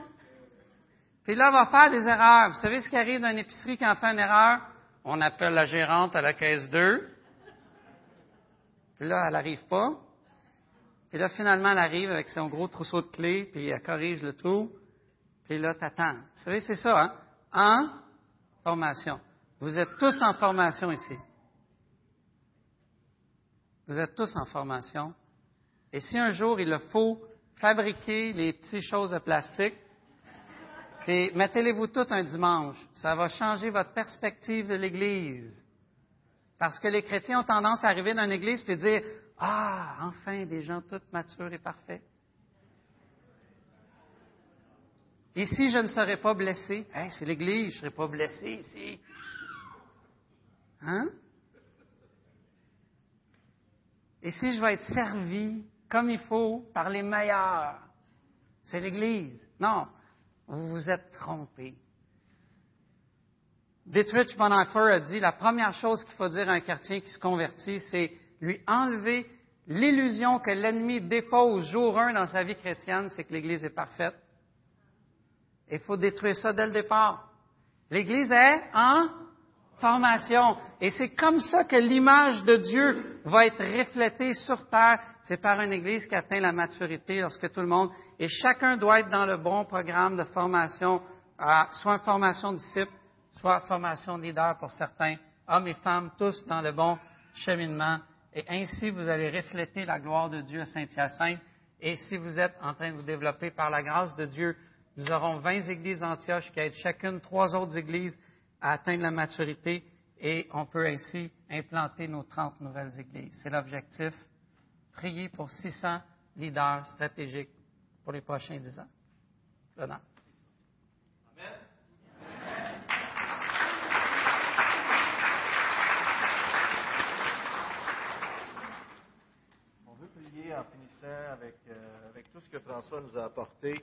Puis là, on va faire des erreurs. Vous savez ce qui arrive dans épicerie quand on fait une erreur? On appelle la gérante à la caisse 2. Puis là, elle n'arrive pas. Puis là, finalement, elle arrive avec son gros trousseau de clés, puis elle corrige le tout. Puis là, t'attends. Vous savez, c'est ça, hein? En formation. Vous êtes tous en formation ici. Vous êtes tous en formation. Et si un jour il le faut fabriquez les petites choses de plastique, et mettez-les-vous toutes un dimanche. Ça va changer votre perspective de l'Église. Parce que les chrétiens ont tendance à arriver dans une église et dire Ah, enfin, des gens tous matures et parfaits. Ici, je ne serai pas blessé. c'est l'Église, je ne serai pas blessé ici. Hein? Et si je vais être servi comme il faut par les meilleurs, c'est l'Église. Non, vous vous êtes trompé. Dietrich Bonhoeffer a dit la première chose qu'il faut dire à un chrétien qui se convertit, c'est lui enlever l'illusion que l'ennemi dépose jour un dans sa vie chrétienne, c'est que l'Église est parfaite. Il faut détruire ça dès le départ. L'Église est en formation. Et c'est comme ça que l'image de Dieu va être reflétée sur terre. C'est par une Église qui atteint la maturité lorsque tout le monde, et chacun doit être dans le bon programme de formation, soit formation disciple, soit formation leader pour certains, hommes et femmes, tous dans le bon cheminement. Et ainsi, vous allez refléter la gloire de Dieu à Saint-Hyacinthe. Et si vous êtes en train de vous développer par la grâce de Dieu, nous aurons 20 églises Antioche qui aident chacune trois autres églises à atteindre la maturité et on peut ainsi implanter nos 30 nouvelles églises. C'est l'objectif. Prier pour 600 leaders stratégiques pour les prochains 10 ans. Amen.
On veut prier en finissant avec, euh, avec tout ce que François nous a apporté.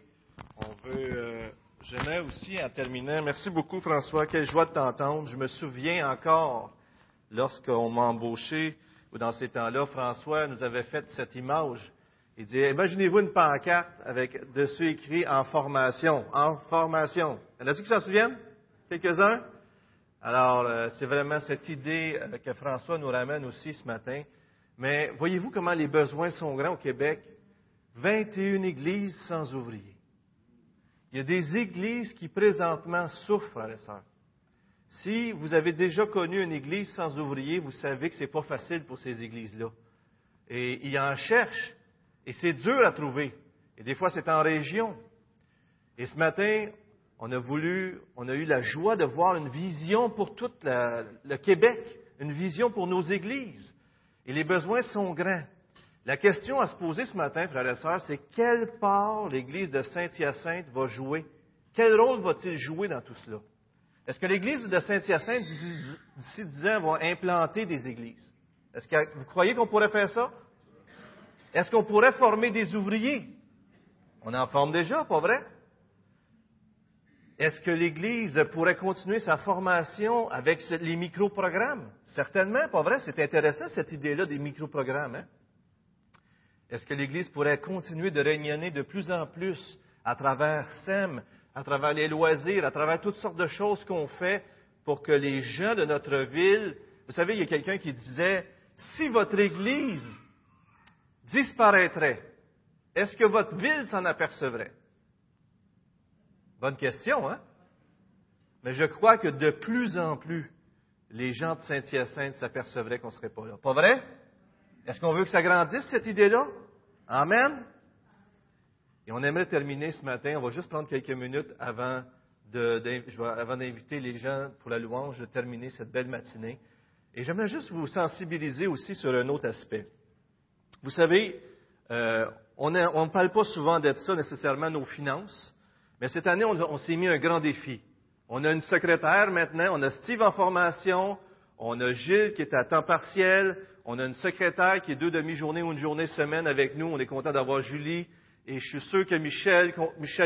On veut. Euh, J'aimerais aussi, en terminant, merci beaucoup François, quelle joie de t'entendre. Je me souviens encore, lorsqu'on m'a embauché, ou dans ces temps-là, François nous avait fait cette image. Il dit, imaginez-vous une pancarte avec dessus écrit en formation, en formation. Y en a-t-il s'en souviennent? Quelques-uns? Alors, euh, c'est vraiment cette idée euh, que François nous ramène aussi ce matin. Mais voyez-vous comment les besoins sont grands au Québec? 21 églises sans ouvriers. Il y a des églises qui présentement souffrent, frères et sœurs. Si vous avez déjà connu une église sans ouvriers, vous savez que ce n'est pas facile pour ces églises-là. Et ils en cherchent. Et c'est dur à trouver. Et des fois, c'est en région. Et ce matin, on a voulu, on a eu la joie de voir une vision pour tout le Québec, une vision pour nos églises. Et les besoins sont grands. La question à se poser ce matin, frères et sœurs, c'est quelle part l'Église de Saint-Hyacinthe va jouer? Quel rôle va-t-il jouer dans tout cela? Est-ce que l'Église de Saint-Hyacinthe, d'ici dix ans, va implanter des églises? Est-ce que vous croyez qu'on pourrait faire ça? Est-ce qu'on pourrait former des ouvriers? On en forme déjà, pas vrai? Est-ce que l'Église pourrait continuer sa formation avec les micro-programmes? Certainement, pas vrai? C'est intéressant cette idée-là des micro-programmes. Hein? Est-ce que l'Église pourrait continuer de rayonner de plus en plus à travers SEM, à travers les loisirs, à travers toutes sortes de choses qu'on fait pour que les gens de notre ville, vous savez, il y a quelqu'un qui disait, si votre Église disparaîtrait, est-ce que votre ville s'en apercevrait? Bonne question, hein? Mais je crois que de plus en plus, les gens de Saint-Hyacinthe s'apercevraient qu'on ne serait pas là. Pas vrai? Est-ce qu'on veut que ça grandisse, cette idée-là? Amen? Et on aimerait terminer ce matin. On va juste prendre quelques minutes avant d'inviter les gens pour la louange, de terminer cette belle matinée. Et j'aimerais juste vous sensibiliser aussi sur un autre aspect. Vous savez, euh, on ne parle pas souvent d'être ça nécessairement nos finances, mais cette année, on s'est mis un grand défi. On a une secrétaire maintenant, on a Steve en formation, on a Gilles qui est à temps partiel, on a une secrétaire qui est deux demi-journées ou une journée semaine avec nous. On est content d'avoir Julie. Et je suis sûr que Michel,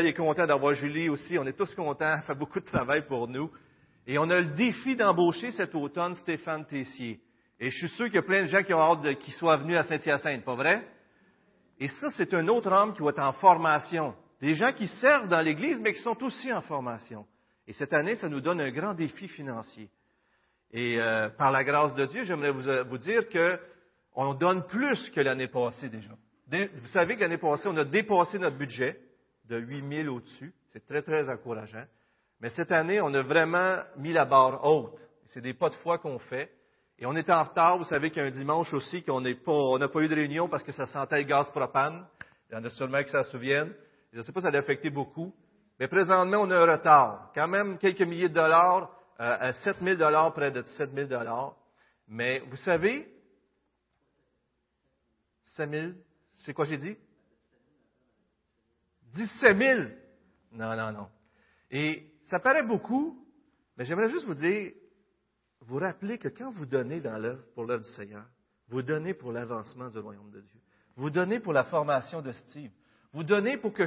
est content d'avoir Julie aussi. On est tous contents. Elle fait beaucoup de travail pour nous. Et on a le défi d'embaucher cet automne Stéphane Tessier. Et je suis sûr qu'il y a plein de gens qui ont hâte qu'il soit venu à Saint-Hyacinthe, pas vrai? Et ça, c'est un autre homme qui va être en formation. Des gens qui servent dans l'Église, mais qui sont aussi en formation. Et cette année, ça nous donne un grand défi financier. Et euh, par la grâce de Dieu, j'aimerais vous, euh, dire qu'on donne plus que l'année passée déjà. Vous savez que l'année passée, on a dépassé notre budget de 8 000 au-dessus. C'est très, très encourageant. Mais cette année, on a vraiment mis la barre haute. C'est des pas de foi qu'on fait. Et on est en retard. Vous savez qu'il y a un dimanche aussi qu'on n'a pas, pas eu de réunion parce que ça sentait le gaz propane. Il y en a sûrement qui s'en souviennent. Je ne sais pas si ça a affecté beaucoup. Mais présentement, on a un retard. Quand même quelques milliers de dollars à 7 000 près de 7 000 Mais vous savez, 7 000, c'est quoi j'ai dit? 17 000! Non, non, non. Et ça paraît beaucoup, mais j'aimerais juste vous dire, vous rappelez que quand vous donnez dans l'œuvre, pour l'œuvre du Seigneur, vous donnez pour l'avancement du royaume de Dieu. Vous donnez pour la formation de Steve. Vous donnez pour que